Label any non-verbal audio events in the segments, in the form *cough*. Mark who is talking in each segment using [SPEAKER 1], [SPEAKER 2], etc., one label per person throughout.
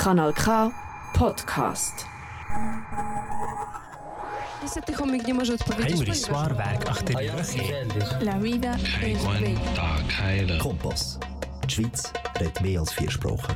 [SPEAKER 1] Kanal K Podcast.
[SPEAKER 2] Niestety chomik nie może odpowiedzieć.
[SPEAKER 3] Heinrich Swarberg, Achterjürche.
[SPEAKER 2] La vida es bella.
[SPEAKER 4] Kompass. Die Schweiz redet mehr als vier Sprachen.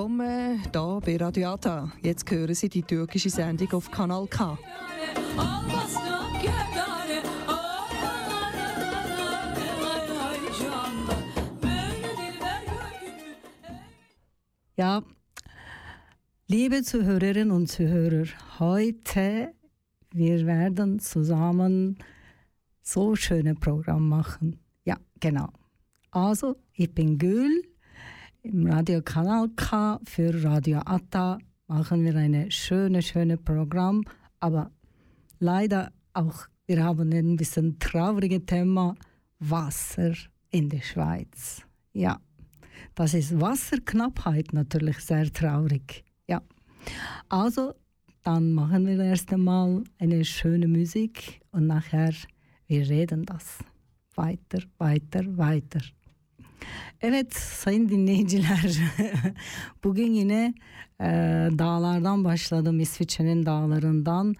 [SPEAKER 5] Willkommen hier bei Radio Ata. Jetzt hören Sie die türkische Sendung auf Kanal K. Ja, liebe Zuhörerinnen und Zuhörer, heute wir werden zusammen so schöne Programm machen. Ja, genau. Also, ich bin Gül. Im Radiokanal K für Radio Atta machen wir eine schöne, schöne Programm. Aber leider auch, wir haben ein bisschen traurige Thema Wasser in der Schweiz. Ja, das ist Wasserknappheit natürlich sehr traurig. Ja, also dann machen wir erst einmal eine schöne Musik und nachher wir reden das weiter, weiter, weiter. Evet sayın dinleyiciler *laughs* bugün yine e, dağlardan başladım İsviçre'nin dağlarından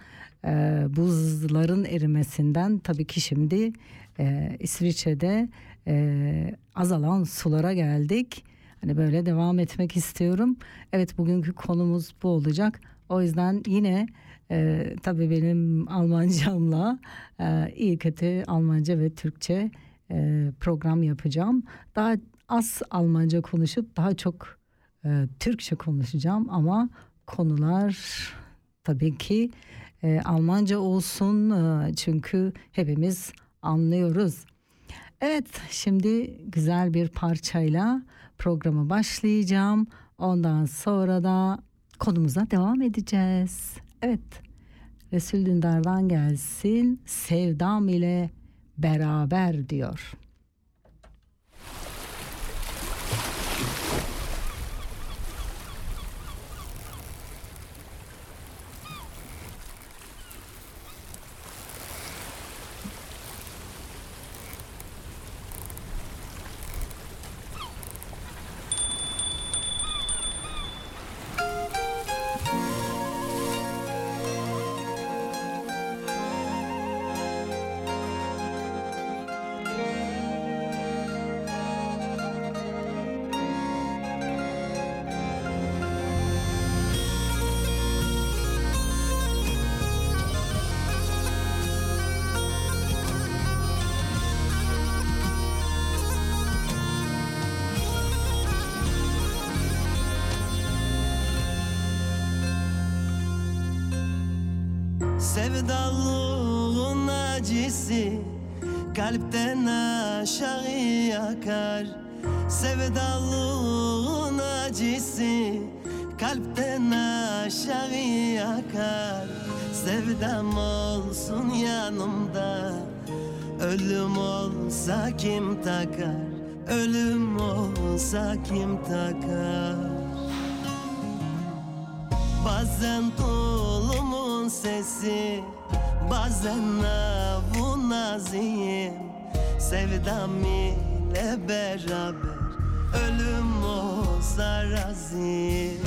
[SPEAKER 5] e, buzların erimesinden tabii ki şimdi e, İsviçre'de e, azalan sulara geldik. Hani böyle devam etmek istiyorum. Evet bugünkü konumuz bu olacak. O yüzden yine e, tabii benim Almancamla e, iyi kötü Almanca ve Türkçe e, program yapacağım. Daha az Almanca konuşup daha çok e, Türkçe konuşacağım ama konular tabii ki e, Almanca olsun e, çünkü hepimiz anlıyoruz. Evet şimdi güzel bir parçayla programa başlayacağım. Ondan sonra da konumuza devam edeceğiz. Evet Resul Dündar'dan gelsin Sevdam ile beraber diyor.
[SPEAKER 6] Acısı Kalpten aşağı yakar Sevdalığın acısı Kalpten aşağı yakar Sevdam olsun yanımda Ölüm olsa kim takar? Ölüm olsa kim takar? Bazen tulumun sesi Bazen navun naziyim Sevdam ile beraber Ölüm olsa razıyım.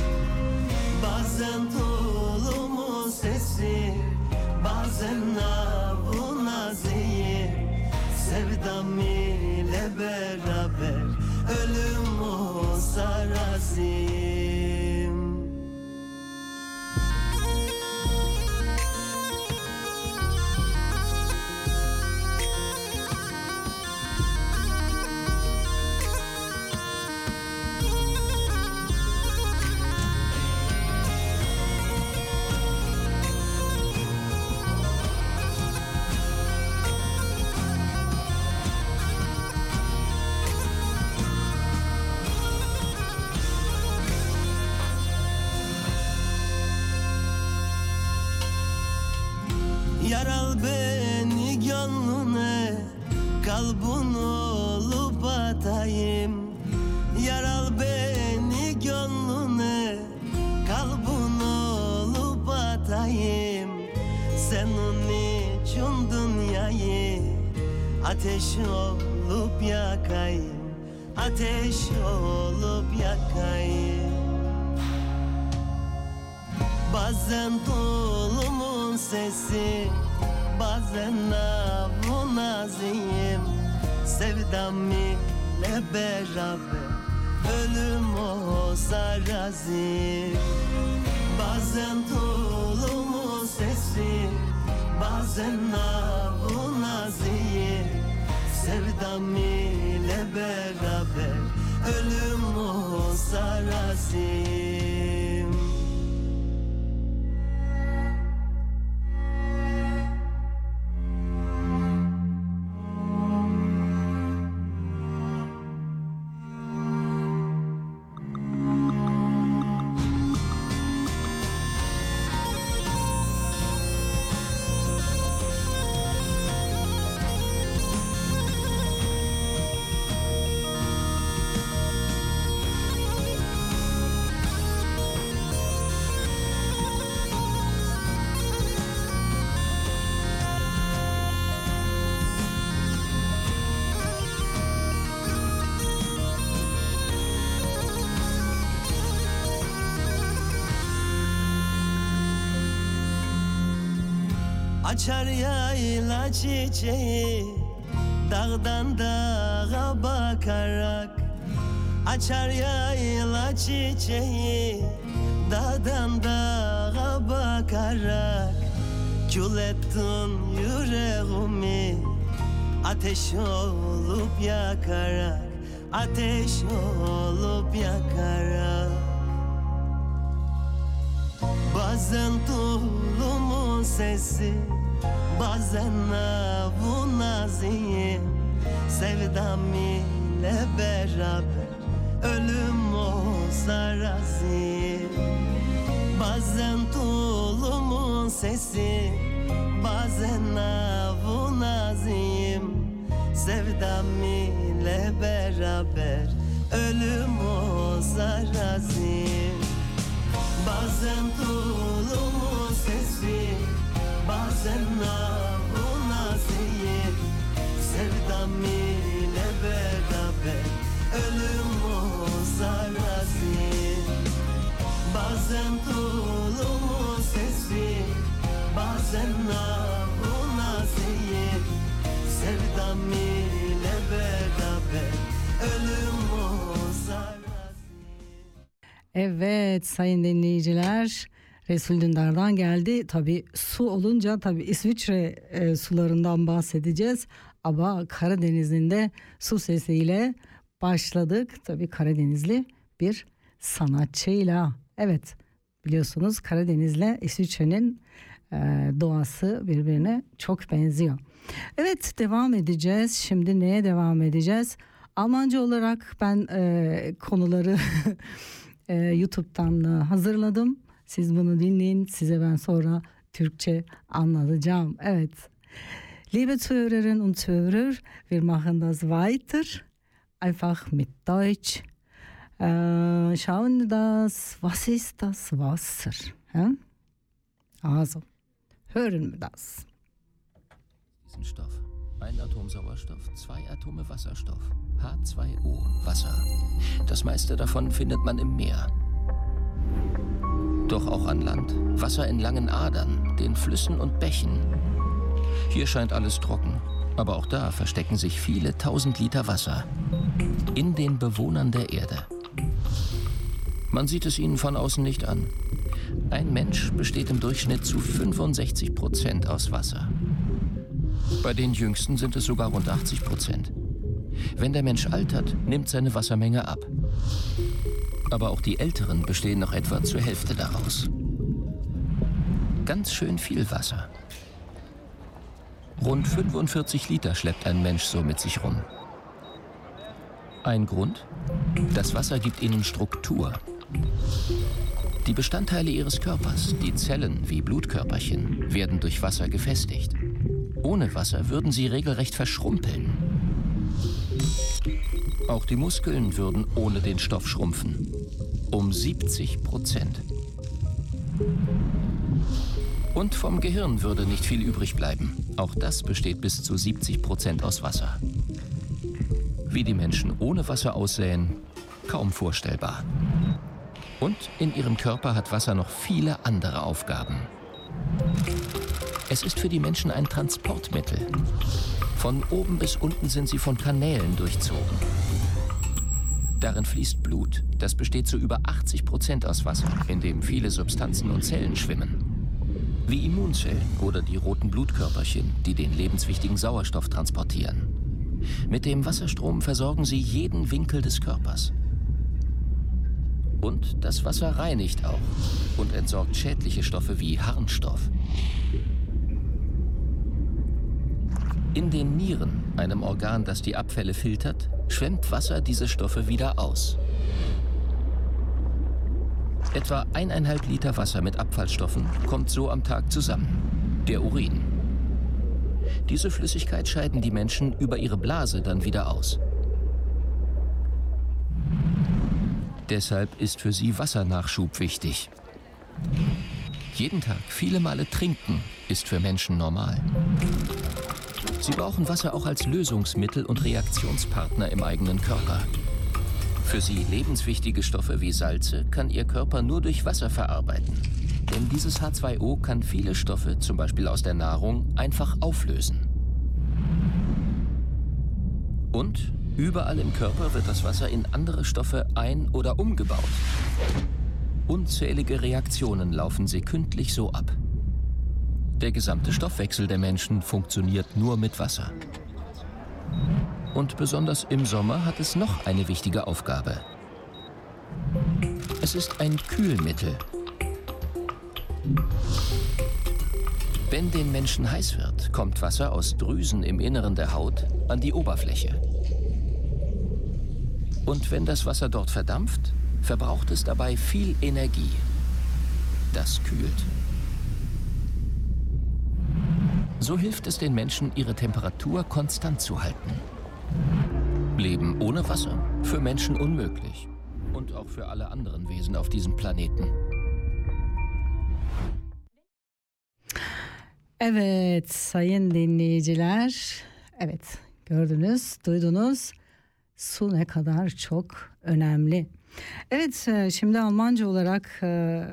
[SPEAKER 6] Bazen tulumun sesi Bazen navun naziyim Sevdam ile beraber Ölüm olsa razıyım Ateş olup yakayım Ateş olup yakayım. Bazen tulumun sesi Bazen navun azim Sevdam ile beraber Ölüm olsa razıyım Bazen tulumun sesi Bazen navun azim Sevdam ile beraber Ölüm olsa razıyım Açar yayla çiçeği Dağdan dağa bakarak. Açar yayla çiçeği Dağdan dağa bakarak. Kül ettin yüreğimi Ateş olup yakarak. Ateş olup yakarak Bazen tulumun sesi Bazen avun azim Sevdam ile beraber Ölüm olsa razıyım Bazen tulumun sesi Bazen avun azim Sevdam ile beraber Ölüm olsa razıyım Bazen dolu sesli Bazen navuna zehir Sevdam ile beraber Ölüm o zarazi Bazen dolu sesli Bazen navuna zehir Sevdam ile
[SPEAKER 5] Evet sayın dinleyiciler Resul Dündar'dan geldi. Tabi su olunca tabi İsviçre e, sularından bahsedeceğiz. Ama Karadeniz'in de su sesiyle başladık. Tabi Karadenizli bir sanatçıyla. Evet biliyorsunuz Karadeniz'le İsviçre'nin e, doğası birbirine çok benziyor. Evet devam edeceğiz. Şimdi neye devam edeceğiz? Almanca olarak ben e, konuları *laughs* e, YouTube'dan hazırladım. Siz bunu dinleyin. Size ben sonra Türkçe anlatacağım. Evet. Liebe Zuhörerinnen und Zuhörer, wir machen das weiter. Einfach mit Deutsch. Äh, schauen das, was ist das Wasser? Hä? Also, hören wir das.
[SPEAKER 7] diesen Stoff. Ein Atom Sauerstoff, zwei Atome Wasserstoff. H2O, Wasser. Das meiste davon findet man im Meer. Doch auch an Land. Wasser in langen Adern, den Flüssen und Bächen. Hier scheint alles trocken. Aber auch da verstecken sich viele tausend Liter Wasser. In den Bewohnern der Erde. Man sieht es ihnen von außen nicht an. Ein Mensch besteht im Durchschnitt zu 65 Prozent aus Wasser. Bei den Jüngsten sind es sogar rund 80 Prozent. Wenn der Mensch altert, nimmt seine Wassermenge ab. Aber auch die Älteren bestehen noch etwa zur Hälfte daraus. Ganz schön viel Wasser. Rund 45 Liter schleppt ein Mensch so mit sich rum. Ein Grund? Das Wasser gibt ihnen Struktur. Die Bestandteile ihres Körpers, die Zellen wie Blutkörperchen, werden durch Wasser gefestigt. Ohne Wasser würden sie regelrecht verschrumpeln. Auch die Muskeln würden ohne den Stoff schrumpfen. Um 70 Prozent. Und vom Gehirn würde nicht viel übrig bleiben. Auch das besteht bis zu 70 Prozent aus Wasser. Wie die Menschen ohne Wasser aussähen, kaum vorstellbar. Und in ihrem Körper hat Wasser noch viele andere Aufgaben. Es ist für die Menschen ein Transportmittel. Von oben bis unten sind sie von Kanälen durchzogen. Darin fließt Blut. Das besteht zu über 80 Prozent aus Wasser, in dem viele Substanzen und Zellen schwimmen. Wie Immunzellen oder die roten Blutkörperchen, die den lebenswichtigen Sauerstoff transportieren. Mit dem Wasserstrom versorgen sie jeden Winkel des Körpers. Und das Wasser reinigt auch und entsorgt schädliche Stoffe wie Harnstoff. In den Nieren, einem Organ, das die Abfälle filtert, schwemmt Wasser diese Stoffe wieder aus. Etwa eineinhalb Liter Wasser mit Abfallstoffen kommt so am Tag zusammen. Der Urin. Diese Flüssigkeit scheiden die Menschen über ihre Blase dann wieder aus. Deshalb ist für sie Wassernachschub wichtig. Jeden Tag viele Male trinken ist für Menschen normal. Sie brauchen Wasser auch als Lösungsmittel und Reaktionspartner im eigenen Körper. Für sie lebenswichtige Stoffe wie Salze kann ihr Körper nur durch Wasser verarbeiten. Denn dieses H2O kann viele Stoffe, zum Beispiel aus der Nahrung, einfach auflösen. Und überall im Körper wird das Wasser in andere Stoffe ein- oder umgebaut. Unzählige Reaktionen laufen sekündlich so ab. Der gesamte Stoffwechsel der Menschen funktioniert nur mit Wasser. Und besonders im Sommer hat es noch eine wichtige Aufgabe. Es ist ein Kühlmittel. Wenn den Menschen heiß wird, kommt Wasser aus Drüsen im Inneren der Haut an die Oberfläche. Und wenn das Wasser dort verdampft, verbraucht es dabei viel Energie. Das kühlt. So hilft es den Menschen, ihre Temperatur konstant zu halten. Leben ohne Wasser für Menschen unmöglich. Und auch für alle anderen Wesen auf diesem Planeten.
[SPEAKER 5] Evet sayın dinleyiciler. Evet gördünüz, duydunuz. Su ne kadar çok önemli. Evet e, şimdi Almanca olarak e,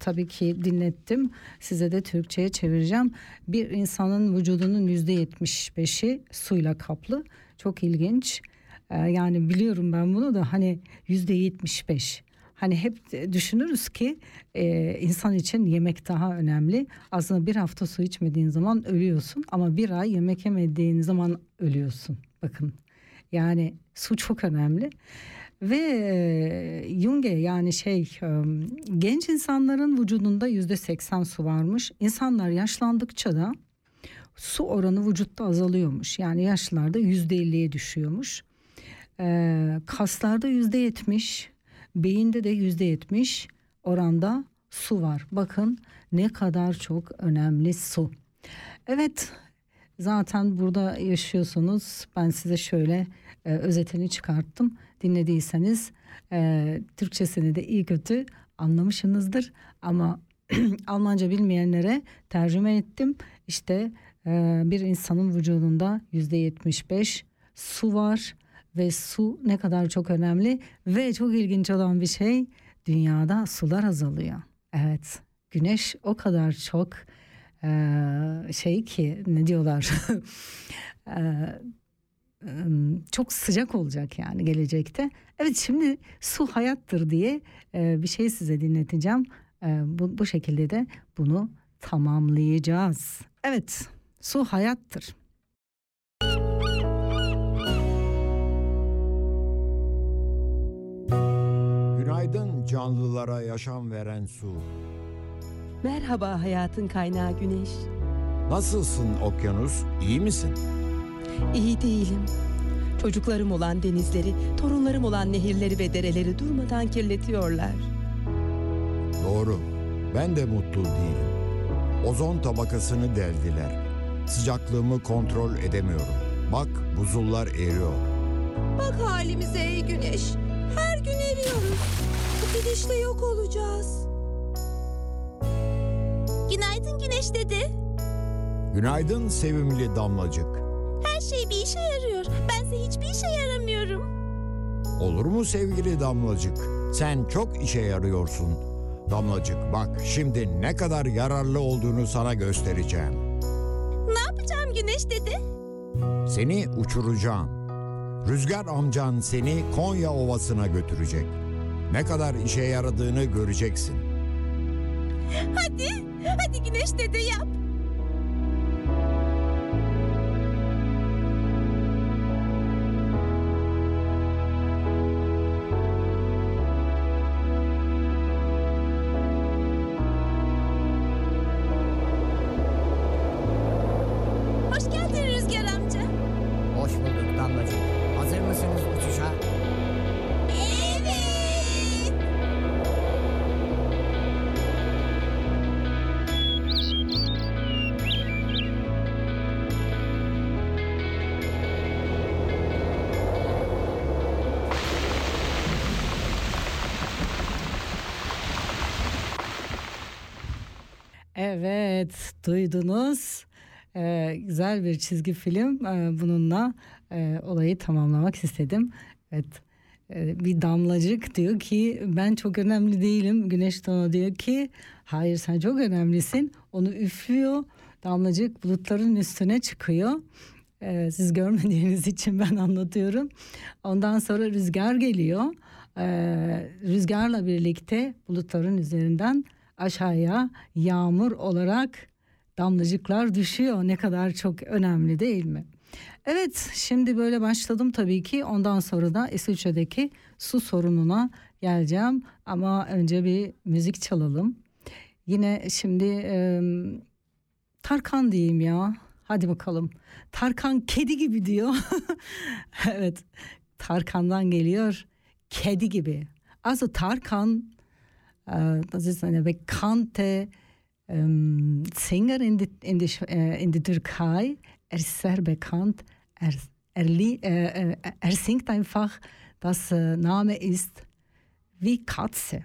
[SPEAKER 5] tabii ki dinlettim. Size de Türkçe'ye çevireceğim. Bir insanın vücudunun yüzde yetmiş beşi suyla kaplı. Çok ilginç. E, yani biliyorum ben bunu da hani yüzde yetmiş beş. Hani hep düşünürüz ki e, insan için yemek daha önemli. Aslında bir hafta su içmediğin zaman ölüyorsun ama bir ay yemek yemediğin zaman ölüyorsun. Bakın yani su çok önemli. Ve e, Junge yani şey genç insanların vücudunda yüzde seksen su varmış. İnsanlar yaşlandıkça da su oranı vücutta azalıyormuş. Yani yaşlılarda yüzde elliye düşüyormuş. Kaslarda yüzde yetmiş, beyinde de yüzde yetmiş oranda su var. Bakın ne kadar çok önemli su. Evet zaten burada yaşıyorsunuz. Ben size şöyle özetini çıkarttım. Dinlediyseniz e, Türkçesini de iyi kötü anlamışsınızdır. Ama *clears throat* Almanca bilmeyenlere tercüme ettim. İşte e, bir insanın vücudunda yüzde yetmiş beş su var ve su ne kadar çok önemli ve çok ilginç olan bir şey dünyada sular azalıyor. Evet güneş o kadar çok e, şey ki ne diyorlar *laughs* e, çok sıcak olacak yani gelecekte. Evet şimdi su hayattır diye bir şey size dinleteceğim. Bu, bu şekilde de bunu tamamlayacağız. Evet su hayattır.
[SPEAKER 8] Günaydın canlılara yaşam veren su.
[SPEAKER 9] Merhaba hayatın kaynağı güneş.
[SPEAKER 8] Nasılsın okyanus? İyi misin?
[SPEAKER 9] İyi değilim. Çocuklarım olan denizleri, torunlarım olan nehirleri ve dereleri durmadan kirletiyorlar.
[SPEAKER 8] Doğru. Ben de mutlu değilim. Ozon tabakasını deldiler. Sıcaklığımı kontrol edemiyorum. Bak buzullar eriyor.
[SPEAKER 10] Bak halimize ey güneş. Her gün eriyoruz. Bu gidişle yok olacağız.
[SPEAKER 11] Günaydın Güneş dede.
[SPEAKER 8] Günaydın sevimli damlacık.
[SPEAKER 11] Her şey bir işe yarıyor. Bense hiçbir işe yaramıyorum.
[SPEAKER 8] Olur mu sevgili damlacık? Sen çok işe yarıyorsun. Damlacık bak şimdi ne kadar yararlı olduğunu sana göstereceğim.
[SPEAKER 11] Ne yapacağım Güneş dede?
[SPEAKER 8] Seni uçuracağım. Rüzgar amcan seni Konya Ovası'na götürecek. Ne kadar işe yaradığını göreceksin.
[SPEAKER 11] Hadi, hadi Güneş dede yap. Evet,
[SPEAKER 5] duydunuz. Ee, güzel bir çizgi film. Ee, bununla e, olayı tamamlamak istedim. Evet, e, bir damlacık diyor ki ben çok önemli değilim. Güneş ona diyor ki hayır sen çok önemlisin. Onu üflüyor. Damlacık bulutların üstüne çıkıyor. Ee, siz görmediğiniz için ben anlatıyorum. Ondan sonra rüzgar geliyor. Ee, rüzgarla birlikte bulutların üzerinden aşağıya yağmur olarak damlacıklar düşüyor. Ne kadar çok önemli değil mi? Evet şimdi böyle başladım tabii ki ondan sonra da İsviçre'deki su sorununa geleceğim ama önce bir müzik çalalım. Yine şimdi e, Tarkan diyeyim ya hadi bakalım Tarkan kedi gibi diyor. *laughs* evet Tarkan'dan geliyor kedi gibi. Also Tarkan das ist eine bekannte ähm, Sänger in, die, in, die, äh, in der Türkei. Er ist sehr bekannt. Er, er, äh, äh, er singt einfach, das äh, Name ist wie Katze.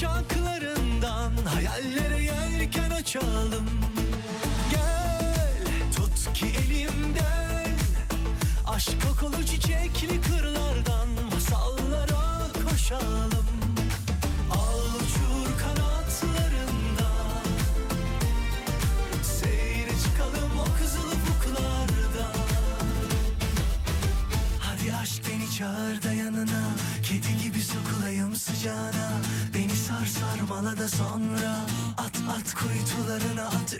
[SPEAKER 12] Kuşaklarından Hayallere yelken açalım da sonra At at kuytularına at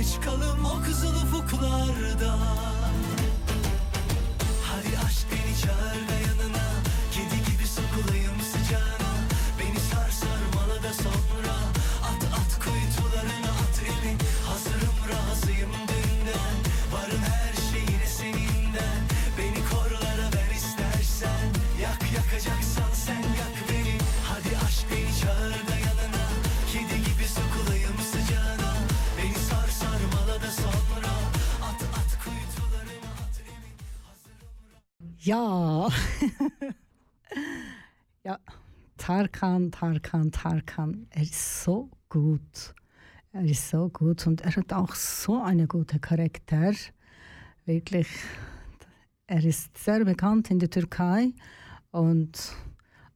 [SPEAKER 12] Seyre çıkalım o kızıl ufuklarda. Hadi aşk beni çağır
[SPEAKER 5] Ja. *laughs* ja, Tarkan, Tarkan, Tarkan, er ist so gut. Er ist so gut und er hat auch so einen guten Charakter. Wirklich, er ist sehr bekannt in der Türkei und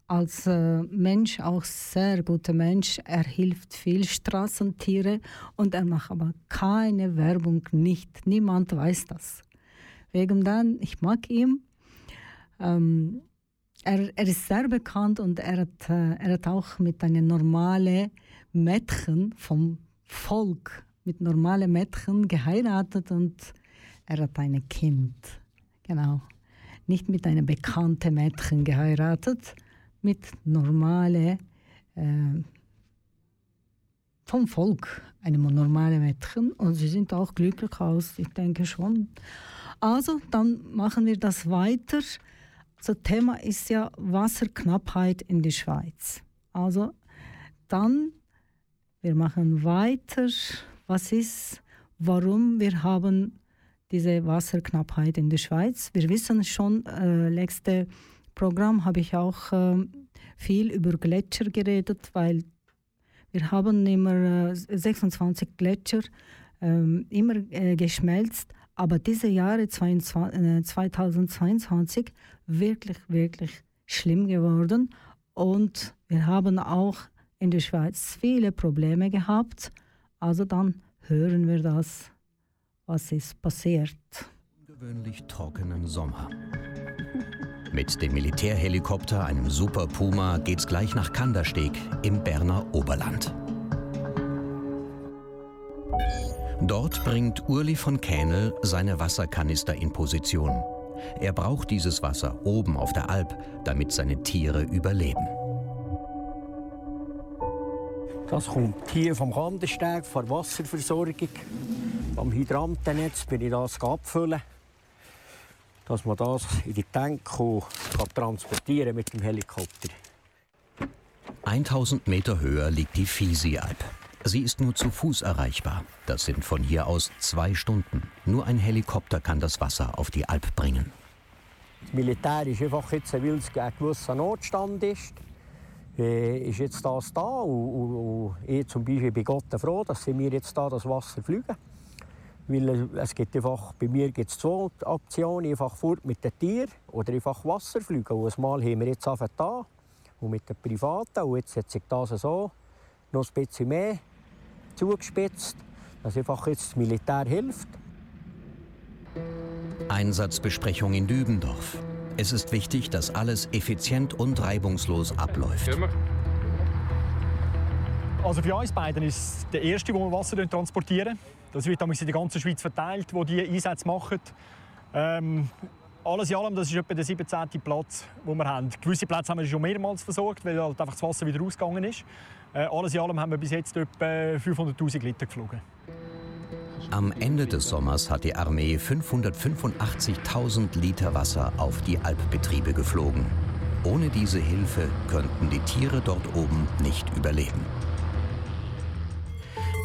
[SPEAKER 5] als äh, Mensch auch sehr guter Mensch. Er hilft viel Straßentiere und er macht aber keine Werbung, nicht. Niemand weiß das. Wegen dann, ich mag ihn. Ähm, er, er ist sehr bekannt und er hat, äh, er hat auch mit einem normalen Mädchen vom Volk, mit normalen Mädchen geheiratet und er hat ein Kind. Genau. Nicht mit einem bekannten Mädchen geheiratet, mit normalen, äh, vom Volk, einem normalen Mädchen. Und sie sind auch glücklich aus, ich denke schon. Also, dann machen wir das weiter. Das Thema ist ja Wasserknappheit in der Schweiz. Also, dann, wir machen weiter. Was ist, warum wir haben diese Wasserknappheit in der Schweiz? Wir wissen schon, äh, letzte Programm habe ich auch äh, viel über Gletscher geredet, weil wir haben immer äh, 26 Gletscher ähm, immer äh, geschmelzt, aber diese Jahre 22, äh, 2022 wirklich, wirklich schlimm geworden und wir haben auch in der Schweiz viele Probleme gehabt. Also dann hören wir das, was ist passiert.
[SPEAKER 13] Ungewöhnlich trockenen Sommer. Mit dem Militärhelikopter, einem Super Puma, geht's gleich nach Kandersteg im Berner Oberland. Dort bringt Urli von Kähnel seine Wasserkanister in Position. Er braucht dieses Wasser oben auf der Alp, damit seine Tiere überleben.
[SPEAKER 14] Das kommt hier vom Kandersteg, von der Wasserversorgung. Am Hydrantennetz bin ich das abfüllen, dass man das in die Tank transportieren mit dem Helikopter.
[SPEAKER 13] 1000 Meter höher liegt die Fisi-Alp. Sie ist nur zu Fuß erreichbar. Das sind von hier aus zwei Stunden. Nur ein Helikopter kann das Wasser auf die Alp bringen.
[SPEAKER 14] Das Militär ist einfach jetzt, weil es ein gewisser Notstand ist, äh, ist jetzt das da. Und, ich zum Beispiel bin Gott froh, dass sie mir jetzt da das Wasser fliegen. Weil es gibt einfach, bei mir gibt es zwei Optionen, einfach fort mit den Tieren oder einfach Wasser fliegen. Und Mal haben wir jetzt da und mit den Privaten. Und jetzt hat sich das so noch ein bisschen mehr zugespitzt, dass einfach jetzt das Militär hilft.
[SPEAKER 13] Einsatzbesprechung in Dübendorf. Es ist wichtig, dass alles effizient und reibungslos abläuft.
[SPEAKER 15] Also für uns beiden ist es der erste, wo wir Wasser transportieren. Das wird in der ganzen Schweiz verteilt, wo die Einsätze machen. Ähm, alles in allem, das ist etwa der 17. Platz, den wir haben. Gewisse Plätze haben wir schon mehrmals versorgt, weil halt einfach das Wasser wieder ausgegangen ist. Äh, alles in allem haben wir bis jetzt etwa 500'000 Liter geflogen.
[SPEAKER 13] Am Ende des Sommers hat die Armee 585.000 Liter Wasser auf die Alpbetriebe geflogen. Ohne diese Hilfe könnten die Tiere dort oben nicht überleben.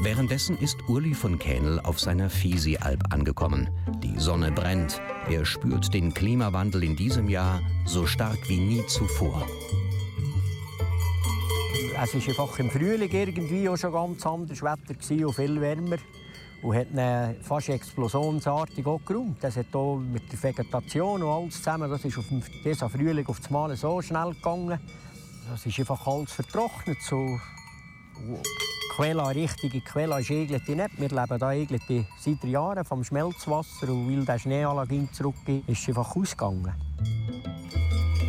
[SPEAKER 13] Währenddessen ist Urli von Kähnel auf seiner Fisi-Alp angekommen. Die Sonne brennt. Er spürt den Klimawandel in diesem Jahr so stark wie nie zuvor.
[SPEAKER 14] Es war einfach im Frühling irgendwie auch schon ganz anderes Wetter und viel wärmer. Und hat ihn fast explosionsartig geräumt. Das hat auch mit der Vegetation und alles zusammen, das ist auf diesem Frühling auf das Mal so schnell gegangen. Das ist einfach alles vertrocknet. So. Quella, richtige Quella ist Eglete nicht. Wir leben hier Eglete seit Jahren vom Schmelzwasser und weil der Schneeallergie zurückgeht, ist es einfach ausgegangen.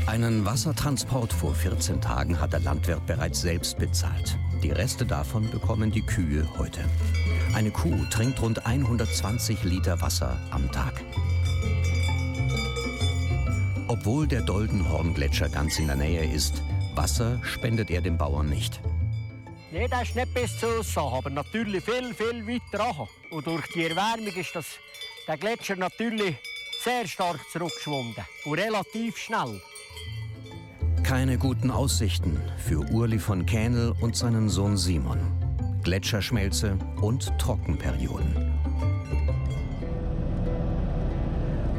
[SPEAKER 13] Einen Wassertransport vor 14 Tagen hat der Landwirt bereits selbst bezahlt. Die Reste davon bekommen die Kühe heute. Eine Kuh trinkt rund 120 Liter Wasser am Tag. Obwohl der Doldenhorngletscher ganz in der Nähe ist, Wasser spendet er den Bauern nicht.
[SPEAKER 14] Nein, das ist nicht bis zu uns, aber natürlich viel, viel weiter an. Und durch die Erwärmung ist das, der Gletscher natürlich sehr stark zurückgeschwunden und relativ schnell.
[SPEAKER 13] Keine guten Aussichten für Urli von Kähnel und seinen Sohn Simon. Gletscherschmelze und Trockenperioden.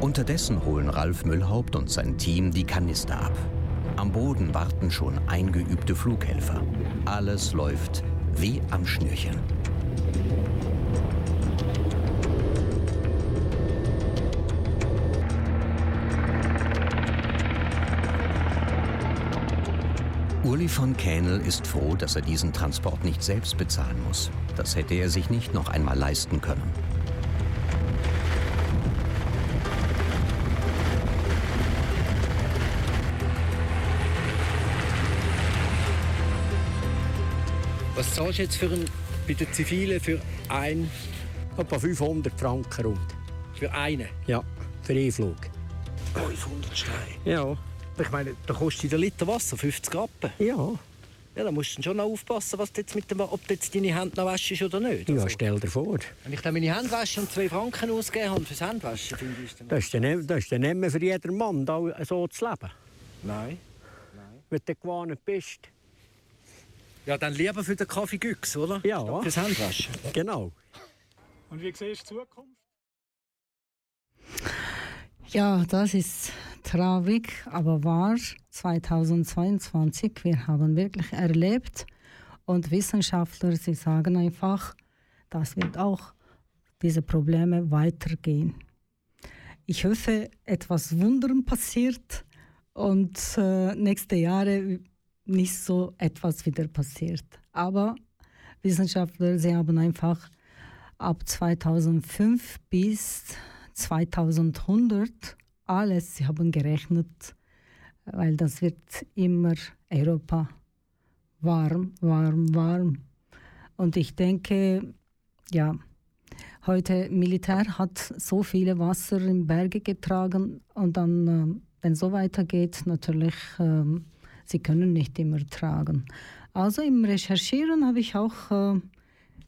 [SPEAKER 13] Unterdessen holen Ralf Müllhaupt und sein Team die Kanister ab. Am Boden warten schon eingeübte Flughelfer. Alles läuft wie am Schnürchen. Uli von Kähnel ist froh, dass er diesen Transport nicht selbst bezahlen muss. Das hätte er sich nicht noch einmal leisten können.
[SPEAKER 16] Was zahlst du jetzt für ein, bei den Zivilen für ein?
[SPEAKER 14] Etwa 500 Franken rund.
[SPEAKER 16] Für einen?
[SPEAKER 14] Ja, für einen Flug.
[SPEAKER 16] 500 Steine?
[SPEAKER 14] Ja.
[SPEAKER 16] Ich meine, da kostet der Liter Wasser 50 Rappen.
[SPEAKER 14] Ja.
[SPEAKER 16] Ja, da musst du schon noch aufpassen, was jetzt mit dem, ob du jetzt deine Hände noch wäschst oder nicht.
[SPEAKER 14] Ja, stell dir vor.
[SPEAKER 16] Wenn ich dann meine Hände wasche und 2 Franken ausgeben habe fürs Handwaschen, finde ich
[SPEAKER 14] dann... Das ist dann, nicht, das ist dann nicht mehr für jeden Mann, da so zu leben.
[SPEAKER 16] Nein. Nein.
[SPEAKER 14] Wenn du gewohnt bist.
[SPEAKER 16] Ja, dann lieber für den Kaffee Güchs, oder?
[SPEAKER 14] Ja.
[SPEAKER 16] Statt fürs Handwaschen.
[SPEAKER 14] Genau.
[SPEAKER 15] Und wie siehst du die Zukunft?
[SPEAKER 5] Ja, das ist traurig, aber wahr. 2022, wir haben wirklich erlebt und Wissenschaftler, sie sagen einfach, das wird auch diese Probleme weitergehen. Ich hoffe, etwas Wundern passiert und äh, nächste Jahre nicht so etwas wieder passiert. Aber Wissenschaftler, sie haben einfach ab 2005 bis 2100 alles, sie haben gerechnet, weil das wird immer Europa warm, warm, warm. Und ich denke, ja, heute Militär hat so viele Wasser in Berge getragen und dann, äh, wenn so weitergeht, natürlich, äh, sie können nicht immer tragen. Also im Recherchieren habe ich auch äh,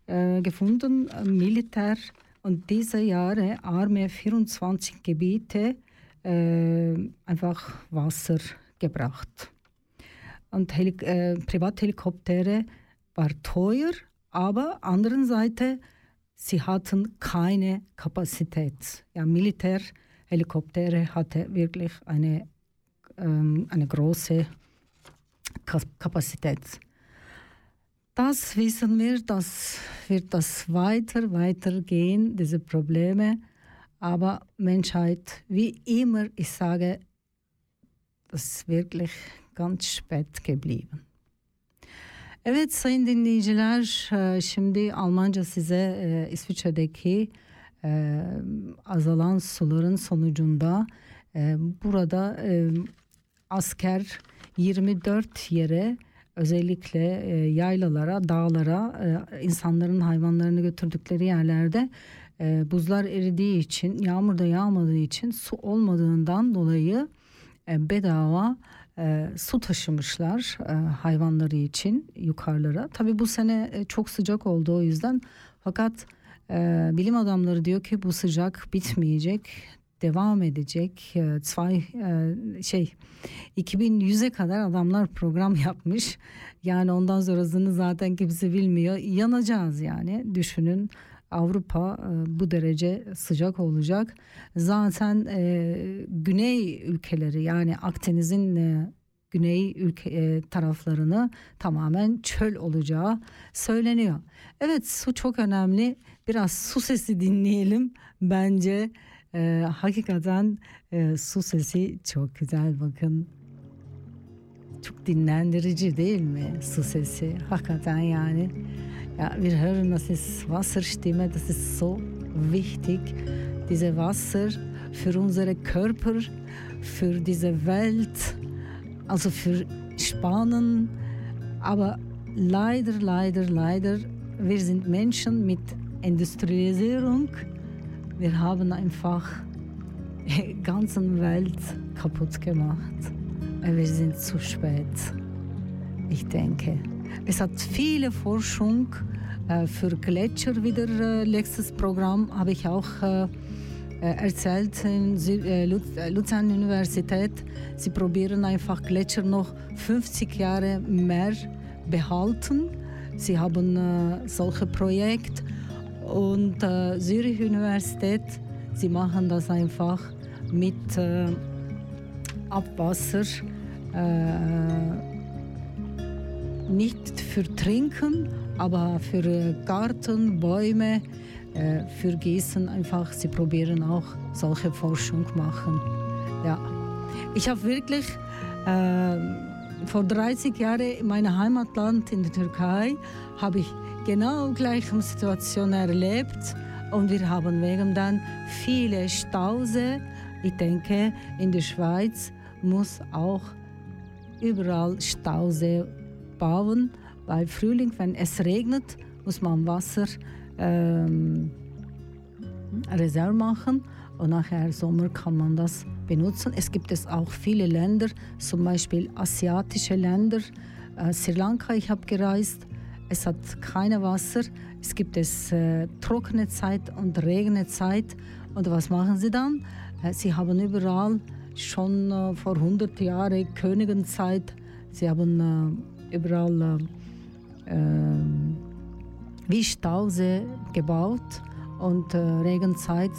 [SPEAKER 5] äh gefunden, äh, Militär und diese Jahre Armee 24 Gebiete äh, einfach Wasser gebracht. Und Heli äh, Privathelikoptere war teuer, aber anderen Seite sie hatten keine Kapazität. Ja, Militärhelikoptere hatte wirklich eine, ähm, eine große Kapazität. Das wissen wir, das wird das weiter, weiter gehen, diese Probleme. Aber Menschheit, wie immer, ich sage, das ist wirklich ganz spät geblieben. Evet sayın dinleyiciler, şimdi Almanca size İsviçre'deki azalan suların sonucunda burada asker 24 yere özellikle e, yaylalara, dağlara, e, insanların hayvanlarını götürdükleri yerlerde e, buzlar eridiği için, yağmur da yağmadığı için su olmadığından dolayı e, bedava e, su taşımışlar e, hayvanları için yukarılara. Tabii bu sene e, çok sıcak oldu o yüzden. Fakat e, bilim adamları diyor ki bu sıcak bitmeyecek, devam edecek. E, e, şey 2100'e kadar adamlar program *laughs* yapmış. Yani ondan sonrasını zaten kimse bilmiyor. Yanacağız yani düşünün. Avrupa e, bu derece sıcak olacak. Zaten güney ülkeleri yani Akdeniz'in güney ülke taraflarını tamamen çöl olacağı söyleniyor. Evet su çok önemli. Biraz su sesi dinleyelim. Bence e, hakikaten e, su sesi çok güzel bakın. Çok dinlendirici değil mi su sesi? Hakikaten yani. Ja, wir hören, das ist Wasserstimme, das ist so wichtig. Diese Wasser für unsere Körper, für diese Welt, also für Spanien. Aber leider, leider, leider, wir sind Menschen mit Industrialisierung. Wir haben einfach die ganze Welt kaputt gemacht. Wir sind zu spät, ich denke. Es hat viele Forschung äh, für Gletscher wieder. Äh, letztes Programm habe ich auch äh, erzählt in Luzern Universität. Sie probieren einfach Gletscher noch 50 Jahre mehr behalten. Sie haben solche Projekte und äh, Zürich Universität. Sie machen das einfach mit Abwasser nicht für Trinken, aber für Garten, Bäume, äh, für Gießen einfach. Sie probieren auch solche Forschung machen. Ja, ich habe wirklich äh, vor 30 Jahren in meinem Heimatland in der Türkei habe ich genau gleiche Situation erlebt und wir haben wegen dann viele Stausee. Ich denke, in der Schweiz muss auch überall Stausee bauen, weil Frühling, wenn es regnet, muss man Wasser ähm, Reserve machen und nachher Sommer kann man das benutzen. Es gibt es auch viele Länder, zum Beispiel asiatische Länder. Äh, Sri Lanka, ich habe gereist, es hat keine Wasser. Es gibt es äh, trockene Zeit und regene Zeit. Und was machen sie dann? Äh, sie haben überall schon äh, vor 100 Jahren Königenzeit, sie haben äh, überall äh, wie Stausee gebaut und Regenzeit.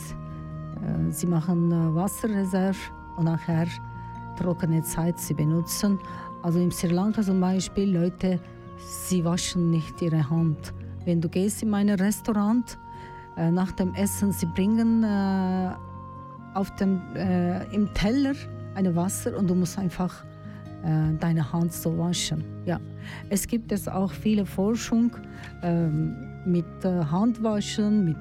[SPEAKER 5] sie machen Wasserreserve und nachher trockene Zeit sie benutzen. Also im Sri Lanka zum Beispiel, Leute, sie waschen nicht ihre Hand. Wenn du gehst in ein Restaurant, äh, nach dem Essen, sie bringen äh, auf dem, äh, im Teller ein Wasser und du musst einfach äh, deine Hand so waschen. Ja. Es gibt es auch viele Forschung ähm, mit äh, Handwaschen, mit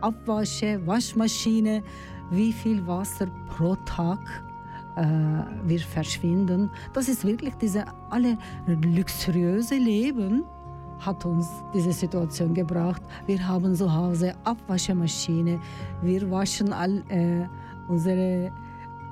[SPEAKER 5] Abwasche, Waschmaschine, wie viel Wasser pro Tag wir verschwinden. Das ist wirklich diese alle luxuriöse Leben hat uns diese Situation gebracht. Wir haben zu Hause Abwaschmaschine, wir waschen all äh, unsere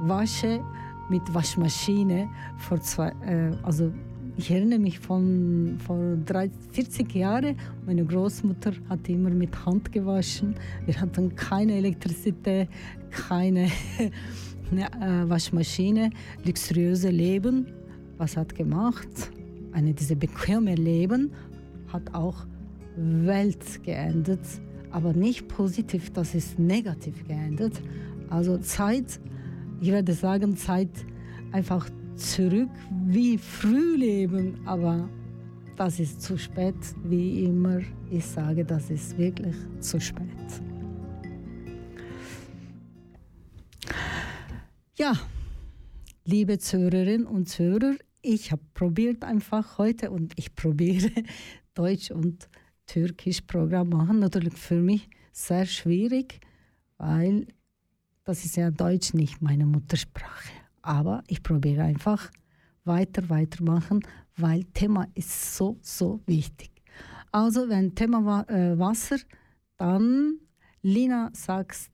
[SPEAKER 5] Wasche mit Waschmaschine vor zwei, äh, also ich erinnere mich von vor 30, 40 Jahren, meine Großmutter hat immer mit Hand gewaschen. Wir hatten keine Elektrizität, keine *laughs* äh, Waschmaschine, luxuriöse Leben. Was hat gemacht? Eine diese bequeme Leben hat auch Welt geendet, aber nicht positiv, das ist negativ geendet. Also Zeit, ich werde sagen, Zeit einfach zurück wie früh leben, aber das ist zu spät, wie immer. Ich sage, das ist wirklich zu spät. Ja, liebe Zuhörerinnen und Zuhörer, ich habe probiert einfach heute und ich probiere *laughs* Deutsch und Türkisch Programm machen. Natürlich für mich sehr schwierig, weil das ist ja Deutsch nicht meine Muttersprache. Aber ich probiere einfach weiter, weitermachen, weil Thema ist so, so wichtig. Also wenn Thema äh, Wasser, dann Lina sagst,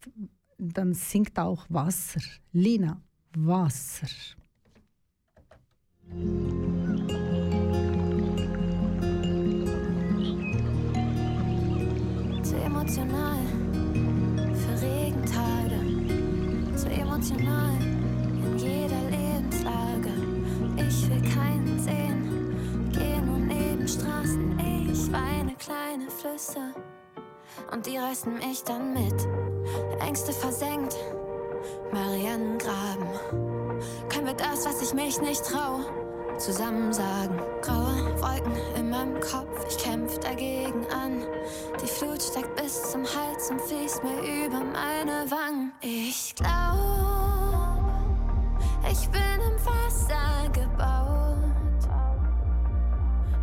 [SPEAKER 5] dann singt auch Wasser. Lina, Wasser.
[SPEAKER 17] Zu emotional für Regentage, zu emotional in jeder Lebenslage. Ich will keinen sehen, gehe nur neben Straßen, ich weine kleine Flüsse und die reißen mich dann mit. Ängste versenkt, Marianengraben. Können wir das, was ich mich nicht trau, zusammen sagen? Graue Wolken in meinem Kopf, ich kämpf dagegen an. Die Flut steigt bis zum Hals und fließt mir über meine Wangen. Ich glaub, ich bin im Wasser gebaut,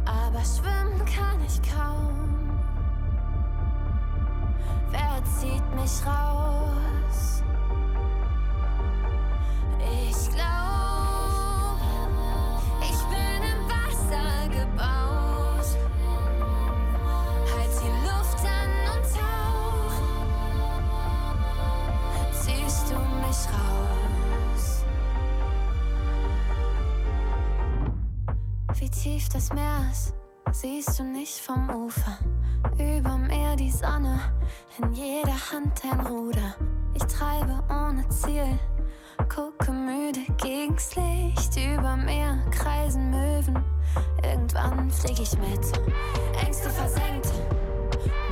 [SPEAKER 17] aber schwimmen kann ich kaum. Wer zieht mich raus? Ich glaub, ich bin im Wasser gebaut. Halt die Luft an und tauch. Ziehst du mich raus? Wie tief das Meer ist, siehst du nicht vom Ufer. Über mir die Sonne, in jeder Hand ein Ruder. Ich treibe ohne Ziel, gucke müde gegens Licht. Über mir kreisen Möwen, irgendwann flieg ich mit. Ängste versenkt,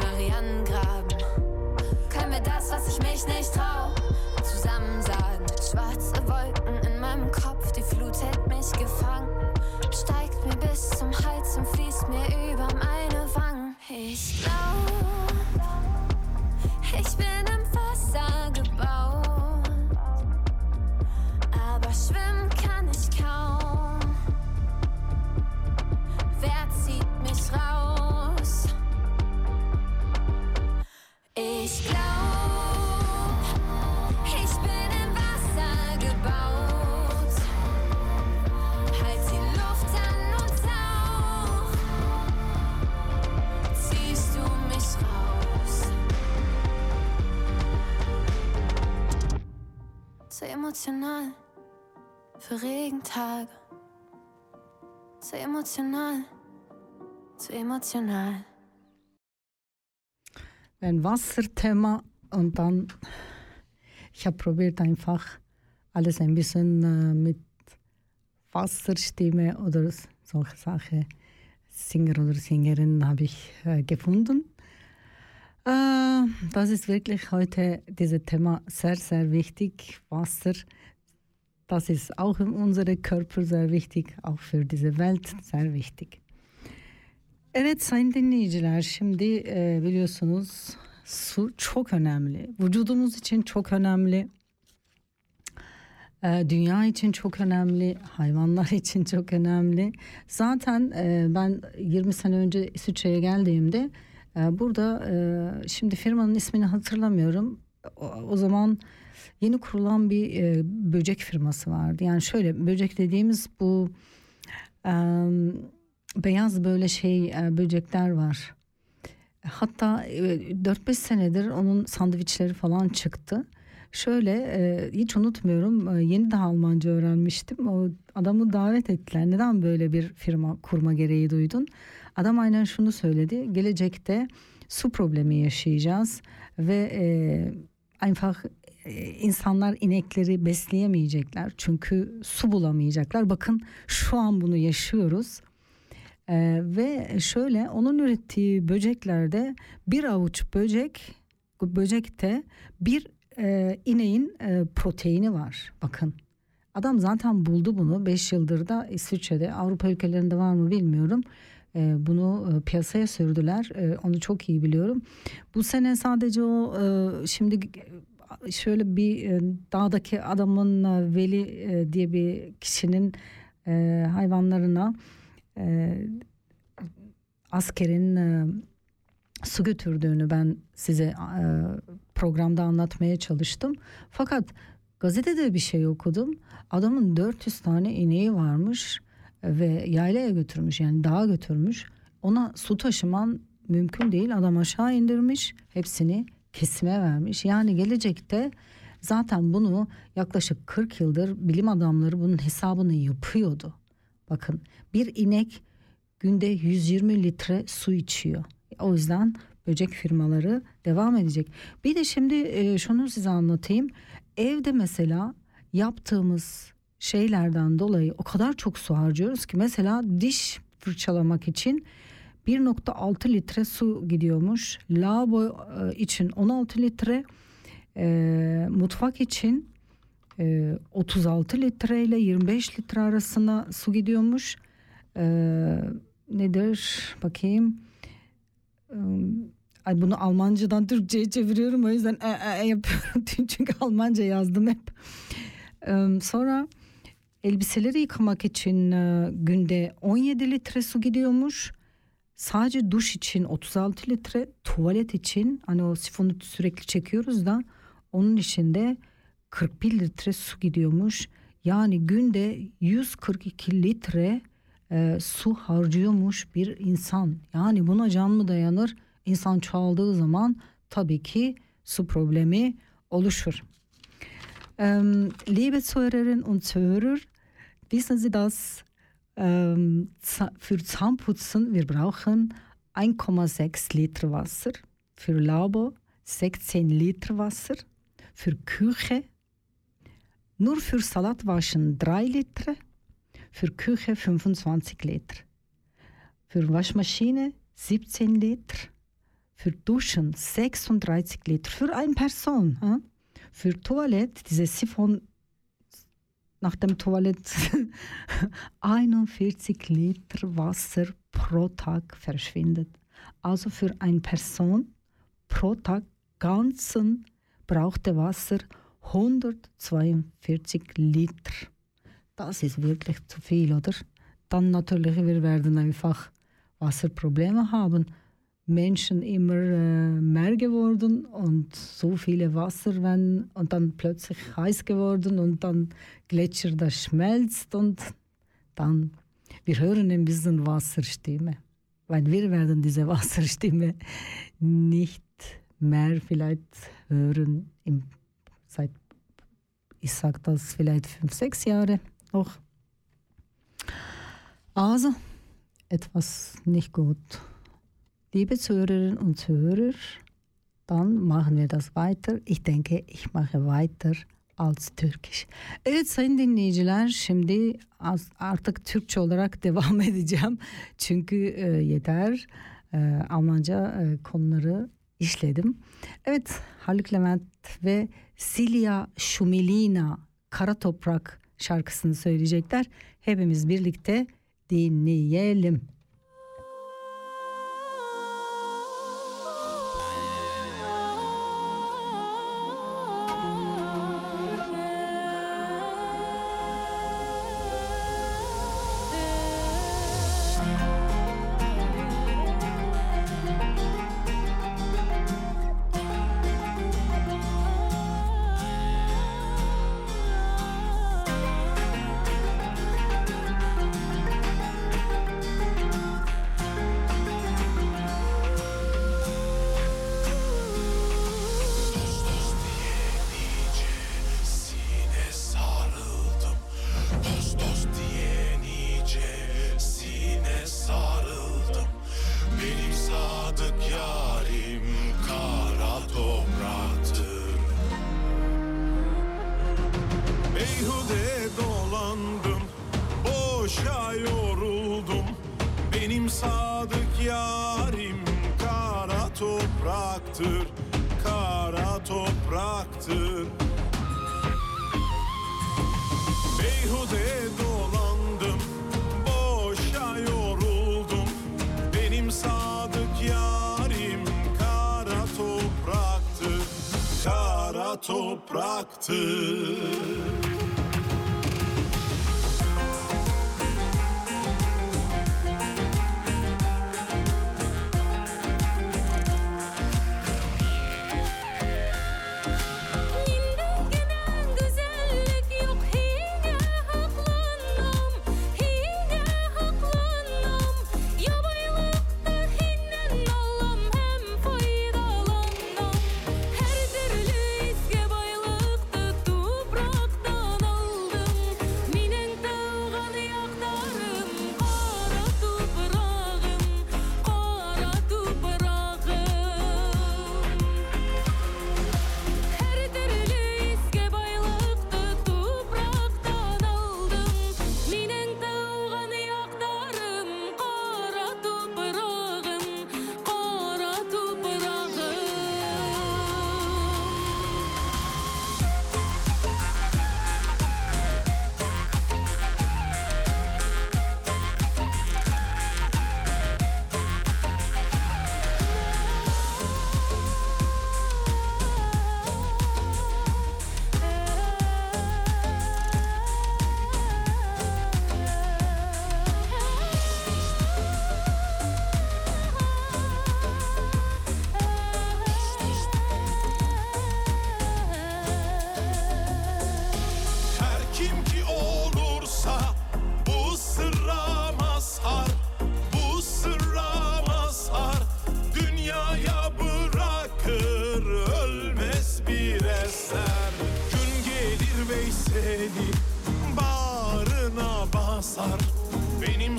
[SPEAKER 17] Marianengraben. Können wir das, was ich mich nicht trau, zusammen sagen? Schwarze Wolken in meinem Kopf, die Flut hält mich gefangen. Steigt bis zum Hals und fließt mir über meine Wangen. Ich glaub, ich bin emotional für Regentage. Zu emotional, zu emotional.
[SPEAKER 5] ein Wasserthema und dann, ich habe probiert einfach alles ein bisschen äh, mit Wasserstimme oder solche Sachen, Singer oder Sängerin habe ich äh, gefunden. Äh, das ist wirklich heute dieses Thema sehr, sehr wichtig. Wasser, das ist auch in unserem Körper sehr wichtig, auch für diese Welt sehr wichtig. Evet sayın dinleyiciler şimdi e, biliyorsunuz su çok önemli. Vücudumuz için çok önemli. E, dünya için çok önemli. Hayvanlar *laughs* için çok önemli. Zaten e, ben 20 sene önce İsviçre'ye geldiğimde burada e, şimdi firmanın ismini hatırlamıyorum. O, zaman yeni kurulan bir e, böcek firması vardı. Yani şöyle böcek dediğimiz bu... Beyaz böyle şey e, böcekler var. Hatta e, 4-5 senedir onun sandviçleri falan çıktı. Şöyle hiç unutmuyorum yeni daha Almanca öğrenmiştim. O adamı davet ettiler. Neden böyle bir firma kurma gereği duydun? Adam aynen şunu söyledi. Gelecekte su problemi yaşayacağız ve e, einfach e, insanlar inekleri besleyemeyecekler. Çünkü su bulamayacaklar. Bakın şu an bunu yaşıyoruz. Ee, ve şöyle onun ürettiği böceklerde bir avuç böcek böcekte bir e, ineğin e, proteini var. Bakın adam zaten buldu bunu 5 yıldır da İsviçre'de Avrupa ülkelerinde var mı bilmiyorum. E, bunu e, piyasaya sürdüler. E, onu çok iyi biliyorum. Bu sene sadece o e, şimdi şöyle bir e, dağdaki adamın e, Veli e, diye bir kişinin e, hayvanlarına e, askerin e, su götürdüğünü ben size e, programda anlatmaya çalıştım. Fakat gazetede bir şey okudum. Adamın 400 tane ineği varmış ve yaylaya götürmüş yani dağa götürmüş. Ona su taşıman mümkün değil. Adam aşağı indirmiş hepsini kesime vermiş. Yani gelecekte zaten bunu yaklaşık 40 yıldır bilim adamları bunun hesabını yapıyordu. Bakın bir inek günde 120 litre su içiyor. O yüzden böcek firmaları devam edecek. Bir de şimdi e, şunu size anlatayım. Evde mesela yaptığımız şeylerden dolayı o kadar çok su harcıyoruz ki mesela diş fırçalamak için 1.6 litre su gidiyormuş. Lavabo e, için 16 litre, e, mutfak için e, 36 litre ile 25 litre arasında su gidiyormuş. E, nedir bakayım. E, ay bunu Almancadan Türkçe'ye çeviriyorum o yüzden e, e, e yapıyorum *laughs* çünkü Almanca yazdım hep. E, sonra elbiseleri yıkamak için e, günde 17 litre su gidiyormuş. Sadece duş için 36 litre, tuvalet için hani o sifonu sürekli çekiyoruz da onun içinde 41 litre su gidiyormuş. Yani günde 142 litre e, su harcıyormuş bir insan. Yani buna can mı dayanır? İnsan çoğaldığı zaman tabii ki su problemi oluşur. Ähm, liebe Zuhörerinnen und Zuhörer, wissen Sie, dass ähm, für Zahnputzen wir brauchen 1,6 Liter Wasser, für Labo 16 Liter Wasser, für Küche nur für Salatwaschen 3 Liter, für Küche 25 Liter, für Waschmaschine 17 Liter, für Duschen 36 Liter, für eine Person. Für Toilette, diese Siphon nach dem Toilett *laughs* 41 Liter Wasser pro Tag verschwindet. Also für eine Person pro Tag ganzen brauchte Wasser 142 Liter. Das ist wirklich zu viel, oder? Dann natürlich, wir werden einfach Wasserprobleme haben. Menschen immer äh, mehr geworden und so viele Wasser wenn, und dann plötzlich heiß geworden und dann Gletscher, das schmelzt und dann, wir hören ein bisschen Wasserstimme, weil wir werden diese *laughs* Wasserstimme nicht mehr vielleicht hören, im, seit, ich sage das vielleicht fünf, sechs Jahre noch. Also, etwas nicht gut. Liebe Zuhörerinnen und Zuhörer, dann machen wir das weiter. Ich denke, ich mache weiter als Türkisch. Evet sayın dinleyiciler şimdi artık Türkçe olarak *laughs* devam edeceğim. Çünkü e, yeter e, Almanca e, konuları işledim. Evet Haluk Levent ve Silya Şumilina Kara Toprak şarkısını söyleyecekler. Hepimiz birlikte dinleyelim.
[SPEAKER 18] topraktır.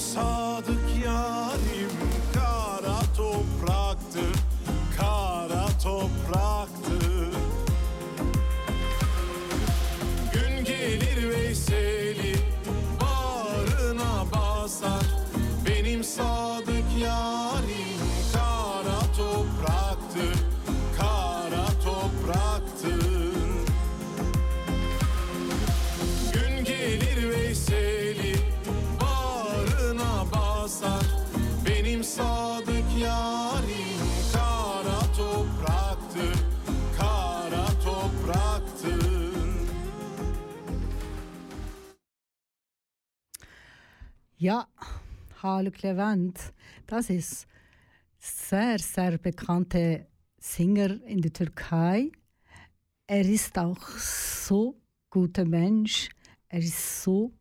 [SPEAKER 18] Sadık
[SPEAKER 5] Haluk Levent, das ist sehr, sehr bekannter Sänger in der Türkei. Er ist auch so guter Mensch. Er ist so,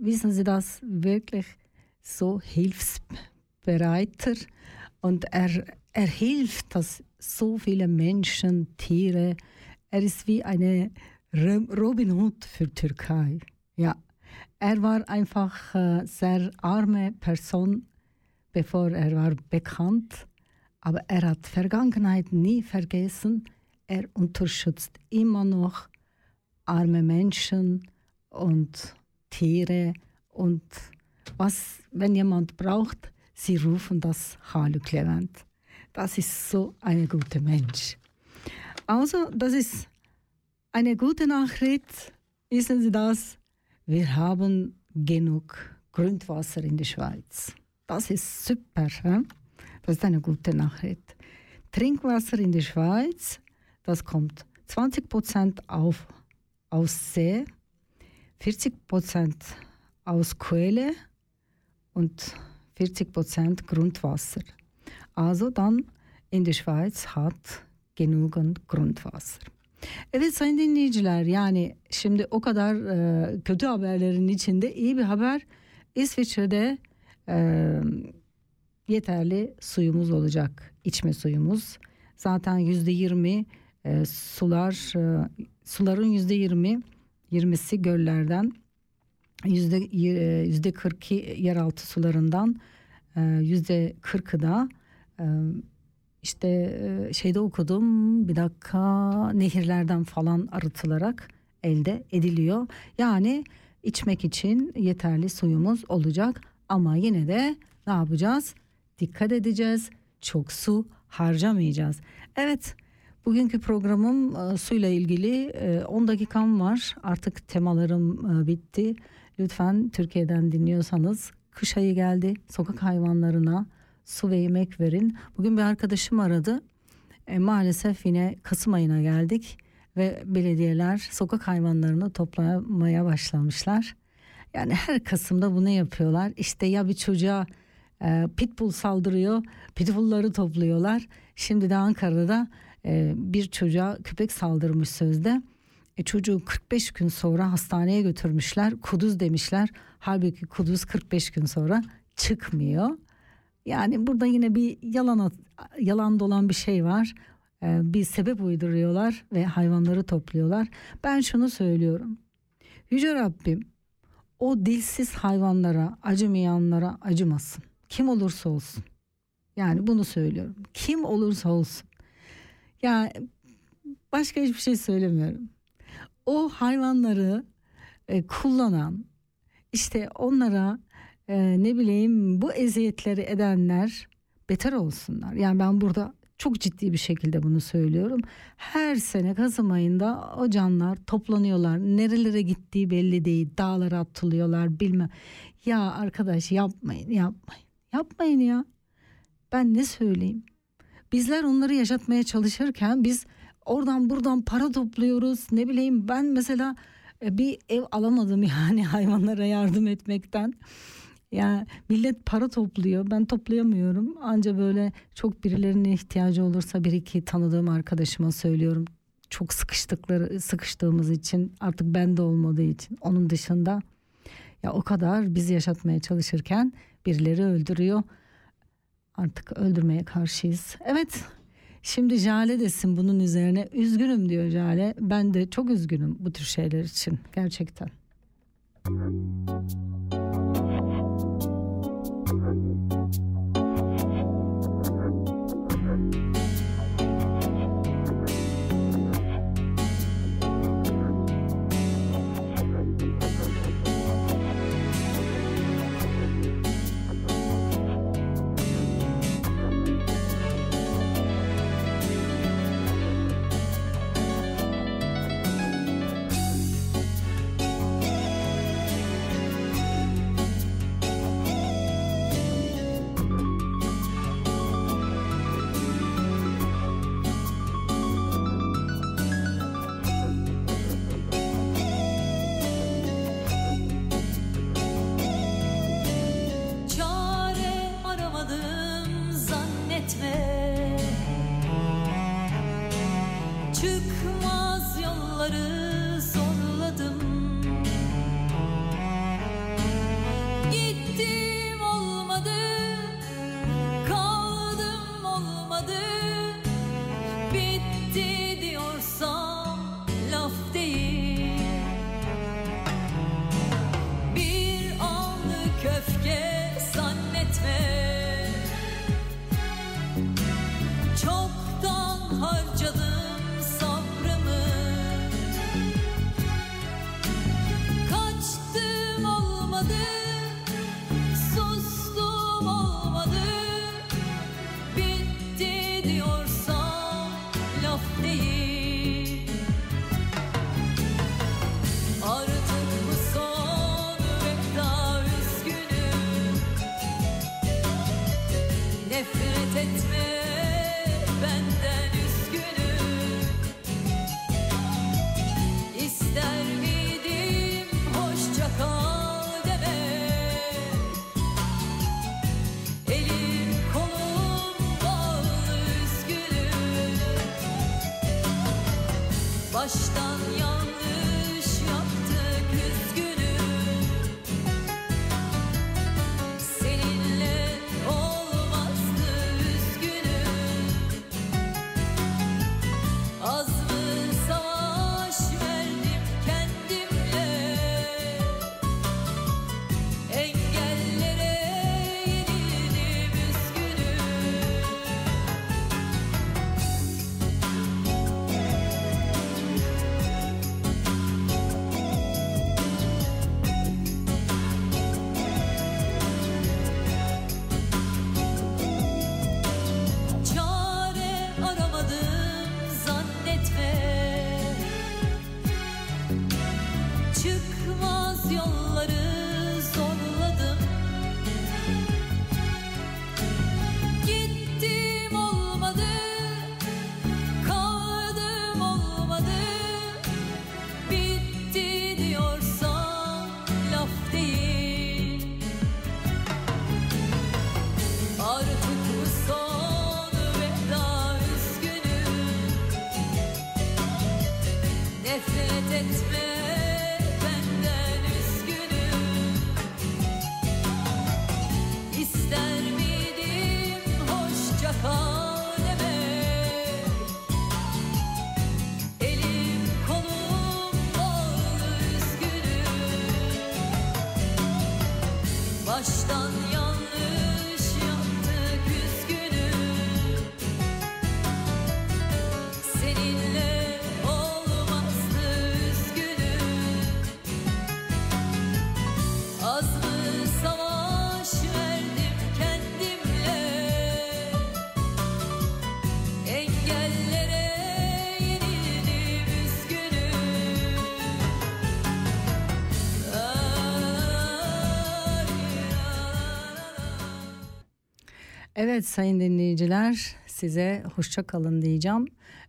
[SPEAKER 5] wissen Sie das, wirklich so hilfsbereiter und er, er hilft dass so viele Menschen, Tiere. Er ist wie eine Ro- Robin Hood für Türkei. Ja, er war einfach äh, sehr arme Person, bevor er war bekannt, aber er hat Vergangenheit nie vergessen. Er unterstützt immer noch arme Menschen und Tiere und was, wenn jemand braucht, sie rufen das Haluk Levent. Das ist so ein guter Mensch. Also, das ist eine gute Nachricht. Wissen Sie das? Wir haben genug Grundwasser in der Schweiz. Das ist super. He? Das ist eine gute Nachricht. Trinkwasser in der Schweiz, das kommt 20 Prozent auf, aus See, 40 Prozent aus Quelle und 40 Prozent Grundwasser. Also dann in der Schweiz hat genügend Grundwasser. Evet sayın dinleyiciler yani şimdi o kadar e, kötü haberlerin içinde iyi bir haber. İsviçre'de e, yeterli suyumuz olacak içme suyumuz. Zaten yüzde yirmi e, sular e, suların yüzde yirmi yirmisi göllerden yüzde y- yüzde kırkı yeraltı sularından e, yüzde kırkı da e, işte şeyde okudum bir dakika nehirlerden falan arıtılarak elde ediliyor. Yani içmek için yeterli suyumuz olacak ama yine de ne yapacağız? Dikkat edeceğiz. Çok su harcamayacağız. Evet bugünkü programım e, suyla ilgili e, 10 dakikam var. Artık temalarım e, bitti. Lütfen Türkiye'den dinliyorsanız kış ayı geldi. Sokak hayvanlarına su ve yemek verin. Bugün bir arkadaşım aradı. E, maalesef yine Kasım ayına geldik ve belediyeler sokak hayvanlarını toplamaya başlamışlar. Yani her Kasım'da bunu yapıyorlar. İşte ya bir çocuğa e, pitbull saldırıyor, pitbullları topluyorlar. Şimdi de Ankara'da e, bir çocuğa köpek saldırmış sözde. E, çocuğu 45 gün sonra hastaneye götürmüşler. Kuduz demişler. Halbuki kuduz 45 gün sonra çıkmıyor. Yani burada yine bir yalan yalan dolan bir şey var. Ee, bir sebep uyduruyorlar ve hayvanları topluyorlar. Ben şunu söylüyorum. Yüce Rabbim o dilsiz hayvanlara, acımayanlara acımasın. Kim olursa olsun. Yani bunu söylüyorum. Kim olursa olsun. Ya başka hiçbir şey söylemiyorum. O hayvanları e, kullanan işte onlara e, ne bileyim bu eziyetleri edenler beter olsunlar. Yani ben burada çok ciddi bir şekilde bunu söylüyorum. Her sene Kasım ayında o canlar toplanıyorlar. Nerelere gittiği belli değil. Dağlara atılıyorlar bilmem. Ya arkadaş yapmayın yapmayın. Yapmayın ya. Ben ne söyleyeyim? Bizler onları yaşatmaya çalışırken biz oradan buradan para topluyoruz. Ne bileyim ben mesela e, bir ev alamadım *laughs* yani hayvanlara yardım etmekten. Yani millet para topluyor. Ben toplayamıyorum. Anca böyle çok birilerine ihtiyacı olursa bir iki tanıdığım arkadaşıma söylüyorum. Çok sıkıştıkları sıkıştığımız için artık ben de olmadığı için onun dışında ya o kadar bizi yaşatmaya çalışırken birileri öldürüyor. Artık öldürmeye karşıyız. Evet
[SPEAKER 19] Şimdi Jale desin bunun üzerine. Üzgünüm diyor Jale. Ben de çok üzgünüm bu tür şeyler için gerçekten. Evet sayın dinleyiciler size hoşça kalın diyeceğim.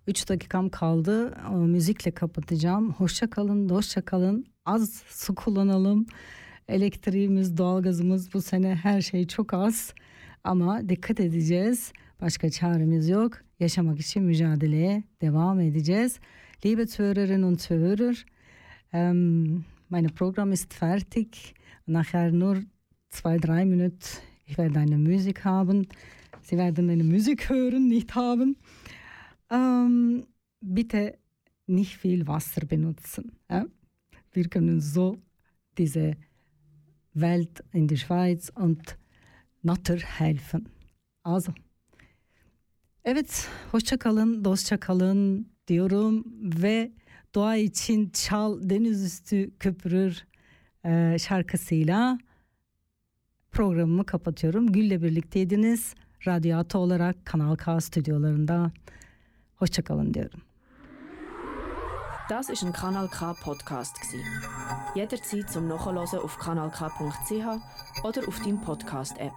[SPEAKER 19] 3 dakikam kaldı. O, müzikle kapatacağım. Hoşça kalın, hoşça kalın. Az su kullanalım. Elektriğimiz, doğalgazımız bu sene her şey çok az. Ama dikkat edeceğiz. Başka çaremiz yok. Yaşamak için mücadeleye devam edeceğiz. Liebe Zuhörerinnen und Zuhörer, ähm, mein Programm ist fertig. Nachher nur zwei, drei Minuten Ich werde eine Musik haben. Sie werden eine Musik hören, nicht haben.
[SPEAKER 5] Ähm, bitte nicht viel Wasser benutzen. Ja? Wir können so diese Welt in der Schweiz und Natur helfen. Also. Evet, hoşça kalın, dostça kalın diyorum ve doğa için çal deniz üstü köpürür şarkısıyla programımı kapatıyorum. Gül'le birlikteydiniz. Radyo olarak Kanal K stüdyolarında. Hoşçakalın diyorum.
[SPEAKER 1] Das ist ein Kanal K Podcast gsi. Jederzeit zum Nachhören auf kanalk.ch oder auf deinem Podcast App.